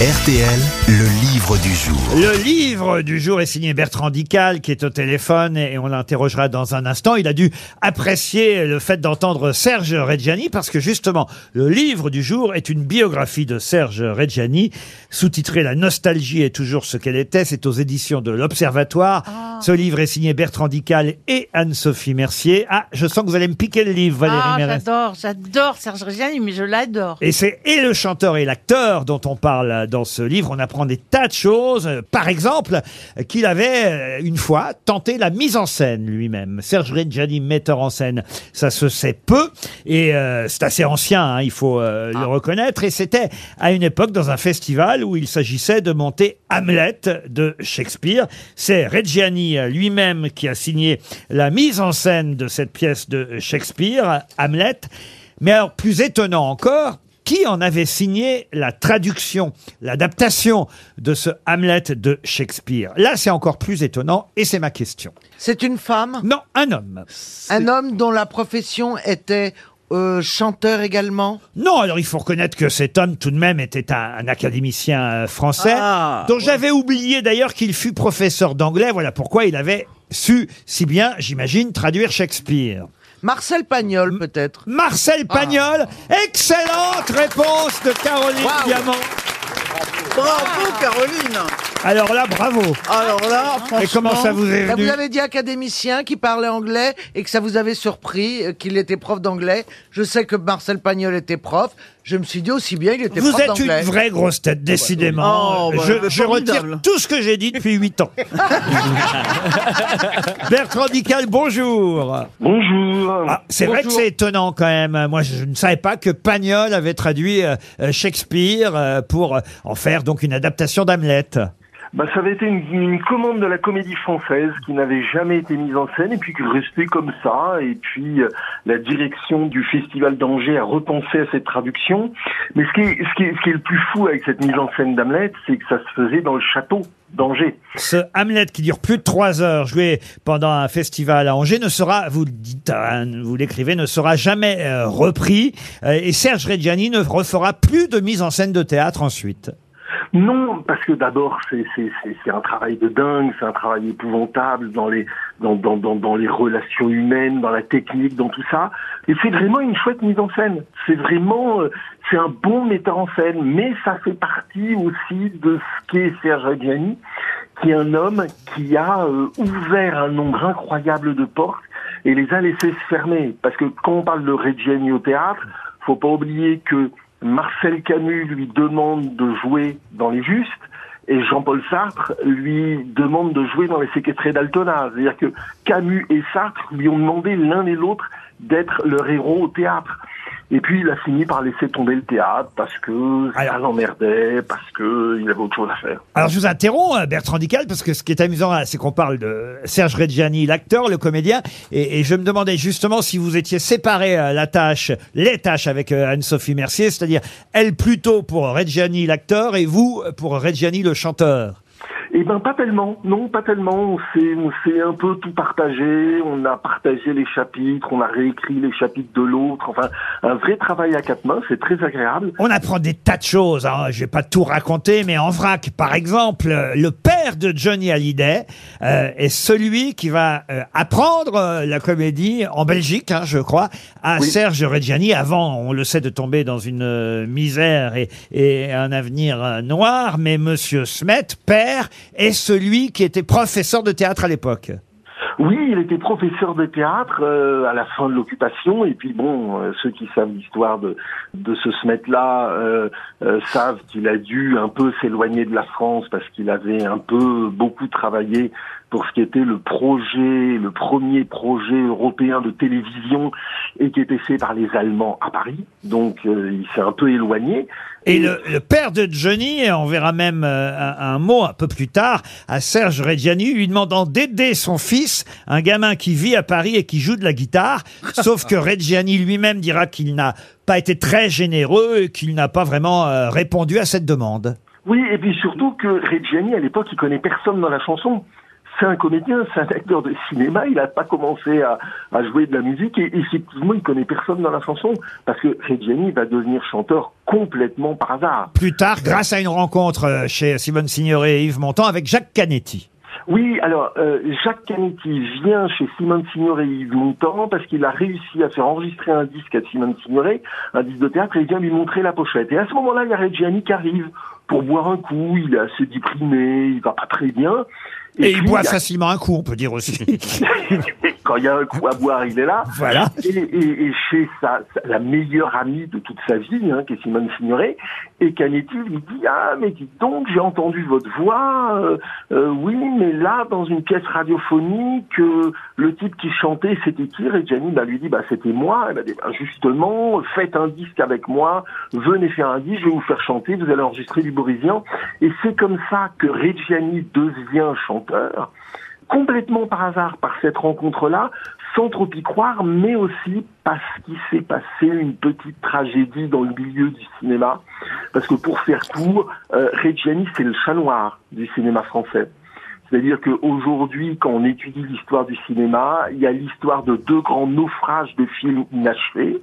RTL, le livre du jour. Le livre du jour est signé Bertrand Dical qui est au téléphone et on l'interrogera dans un instant. Il a dû apprécier le fait d'entendre Serge Reggiani parce que justement le livre du jour est une biographie de Serge Reggiani sous-titré La nostalgie est toujours ce qu'elle était. C'est aux éditions de l'Observatoire. Ce livre est signé Bertrand Dical et Anne-Sophie Mercier. Ah, je sens que vous allez me piquer le livre Valérie Ah, j'adore, j'adore Serge Reggiani, mais je l'adore. Et c'est et le chanteur et l'acteur dont on parle dans ce livre. On apprend des tas de choses. Euh, Par exemple, euh, qu'il avait euh, une fois tenté la mise en scène lui-même. Serge Reggiani, metteur en scène, ça se sait peu. Et euh, c'est assez ancien, hein, il faut euh, le reconnaître. Et c'était à une époque dans un festival où il s'agissait de monter Hamlet de Shakespeare. C'est Reggiani euh, lui-même qui a signé la mise en scène de cette pièce de Shakespeare, Hamlet. Mais alors, plus étonnant encore, qui en avait signé la traduction, l'adaptation de ce Hamlet de Shakespeare? Là, c'est encore plus étonnant et c'est ma question. C'est une femme? Non, un homme. Un homme dont la profession était euh, chanteur également? Non, alors il faut reconnaître que cet homme tout de même était un, un académicien euh, français, Ah, dont j'avais oublié d'ailleurs qu'il fut professeur d'anglais. Voilà pourquoi il avait su si bien, j'imagine, traduire Shakespeare. Marcel Pagnol, peut-être Marcel Pagnol, excellente réponse de Caroline Waouh. Diamant. Bravo Caroline Alors là, bravo. Alors là, franchement... Et comment ça vous est Bah, venu Vous avez dit académicien qui parlait anglais et que ça vous avait surpris euh, qu'il était prof d'anglais. Je sais que Marcel Pagnol était prof. Je me suis dit aussi bien il était Vous prof êtes une vraie grosse tête, décidément. Oh, bah, je c'est je retire tout ce que j'ai dit depuis 8 ans. Bertrand Dical, bonjour. Bonjour. Ah, c'est vrai que c'est étonnant quand même. Moi, je ne savais pas que Pagnol avait traduit euh, euh, Shakespeare euh, pour euh, en faire donc une adaptation d'Hamlet. Bah, ça avait été une, une commande de la comédie française qui n'avait jamais été mise en scène et puis qui restait comme ça. Et puis euh, la direction du Festival d'Angers a repensé à cette traduction. Mais ce qui est, ce qui est, ce qui est le plus fou avec cette mise en scène d'Hamlet, c'est que ça se faisait dans le château d'Angers. Ce Hamlet qui dure plus de trois heures, joué pendant un festival à Angers, ne sera, vous le dites, hein, vous l'écrivez, ne sera jamais euh, repris. Euh, et Serge Reggiani ne refera plus de mise en scène de théâtre ensuite. Non, parce que d'abord c'est un travail de dingue, c'est un travail épouvantable dans les dans dans dans les relations humaines, dans la technique, dans tout ça. Et c'est vraiment une chouette mise en scène. C'est vraiment euh, c'est un bon metteur en scène, mais ça fait partie aussi de ce qu'est Serge Reggiani, qui est un homme qui a euh, ouvert un nombre incroyable de portes et les a laissées se fermer. Parce que quand on parle de Reggiani au théâtre, faut pas oublier que Marcel Camus lui demande de jouer dans Les Justes et Jean-Paul Sartre lui demande de jouer dans Les Séquestrés d'Altona. C'est-à-dire que Camus et Sartre lui ont demandé l'un et l'autre d'être leur héros au théâtre. Et puis il a fini par laisser tomber le théâtre parce que ça Alors- l'emmerdait, parce que il avait autre chose à faire. Alors je vous interromps, euh, Bertrand Dical, parce que ce qui est amusant, là, c'est qu'on parle de Serge Reggiani, l'acteur, le comédien, et, et je me demandais justement si vous étiez séparé euh, la tâche, les tâches avec euh, Anne-Sophie Mercier, c'est-à-dire elle plutôt pour Reggiani, l'acteur, et vous pour Reggiani, le chanteur. Eh ben pas tellement, non pas tellement. On s'est on s'est un peu tout partagé. On a partagé les chapitres, on a réécrit les chapitres de l'autre. Enfin, un vrai travail à quatre mains. C'est très agréable. On apprend des tas de choses, hein. je vais pas tout raconter, mais en vrac, par exemple, euh, le père de Johnny Hallyday euh, est celui qui va euh, apprendre euh, la comédie en Belgique, hein, je crois, à Oui. Serge Reggiani, avant, on le sait, de tomber dans une euh, misère et, et un avenir euh, noir, mais Monsieur Smet, père, est celui qui était professeur de théâtre à l'époque. Oui, il était professeur de théâtre euh, à la fin de l'occupation. Et puis bon, euh, ceux qui savent l'histoire de, ce Smet-là euh, savent qu'il a dû un peu s'éloigner de la France parce qu'il avait un peu beaucoup travaillé pour ce qui était le projet, le premier projet européen de télévision et qui était fait par les Allemands à Paris. Donc euh, il s'est un peu éloigné. Et le, le père de Johnny, et on verra même euh, un, un mot un peu plus tard, à Serge Reggiani, lui demandant d'aider son fils, un gamin qui vit à Paris et qui joue de la guitare. Sauf que Reggiani lui-même dira qu'il n'a pas été très généreux et qu'il n'a pas vraiment euh, répondu à cette demande. Oui, et puis surtout que Reggiani, à l'époque, il connaît personne dans la chanson. C'est un comédien, c'est un acteur de cinéma. Il n'a pas commencé à, à jouer de la musique et effectivement, il connaît personne dans la chanson parce que Reggiani va devenir chanteur complètement par hasard. Plus tard, grâce à une rencontre euh, chez Simone Signoret et Yves Montand avec Jacques Canetti. Oui, alors euh, Jacques Canetti vient chez Simone Signoret et Yves Montand parce qu'il a réussi à faire enregistrer un disque à Simone Signoret, un disque de théâtre, et il vient lui montrer la pochette. Et à ce moment-là, il y a Reggiani qui arrive pour boire un coup, il est assez déprimé, il va pas très bien. Et, il puis, boit facilement un coup, on peut dire aussi. Quand il y a un coup à boire, il est là. Voilà. Et, et- et chez sa, sa- la meilleure amie de toute sa vie, hein, qui est Simone Signoret, et Canetti lui dit ah mais dites donc j'ai entendu votre voix, euh, euh, oui mais là dans une pièce radiophonique euh, le type qui chantait c'était qui? Et Gianni bah, lui dit bah c'était moi. Dit bah, justement faites un disque avec moi, venez faire un disque, je vais vous faire chanter, vous allez enregistrer du Borisien. Et c'est comme ça que Reggiani devient chanteur complètement par hasard par cette rencontre-là, sans trop y croire, mais aussi parce qu'il s'est passé une petite tragédie dans le milieu du cinéma. Parce que pour faire court, euh, Reggiani, c'est le chat noir du cinéma français. C'est-à-dire qu'aujourd'hui, quand on étudie l'histoire du cinéma, il y a l'histoire de deux grands naufrages de films inachevés.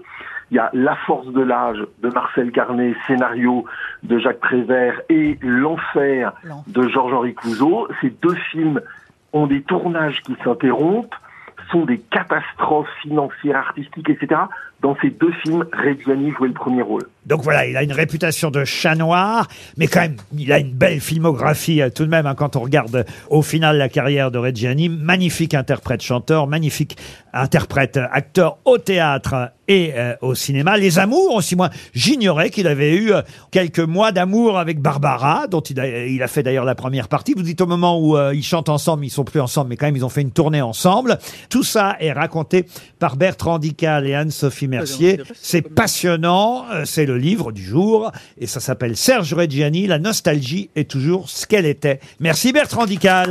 Il y a La force de l'âge de Marcel Carnet, scénario de Jacques Prévert, et L'enfer de Georges-Henri Clouzot. Ces deux films ont des tournages qui s'interrompent, sont des catastrophes financières, artistiques, etc. Dans ces deux films, Reggiani jouait le premier rôle. Donc voilà, il a une réputation de chat noir, mais quand même, il a une belle filmographie euh, tout de même hein, quand on regarde euh, au final la carrière de Reggiani. Magnifique interprète-chanteur, magnifique interprète, euh, au théâtre et au cinéma. Les amours aussi, moi, j'ignorais qu'il avait eu quelques mois d'amour avec Barbara, dont il a, fait d'ailleurs la première partie. Vous dites au moment où ils chantent ensemble, ils sont plus ensemble, mais quand même, ils ont fait une tournée ensemble. Tout ça est raconté par Bertrand Dical et Anne-Sophie Mercier. C'est passionnant, euh, c'est le livre du jour, et ça s'appelle Serge Reggiani, la nostalgie est toujours ce qu'elle était. Merci Bertrand Dical.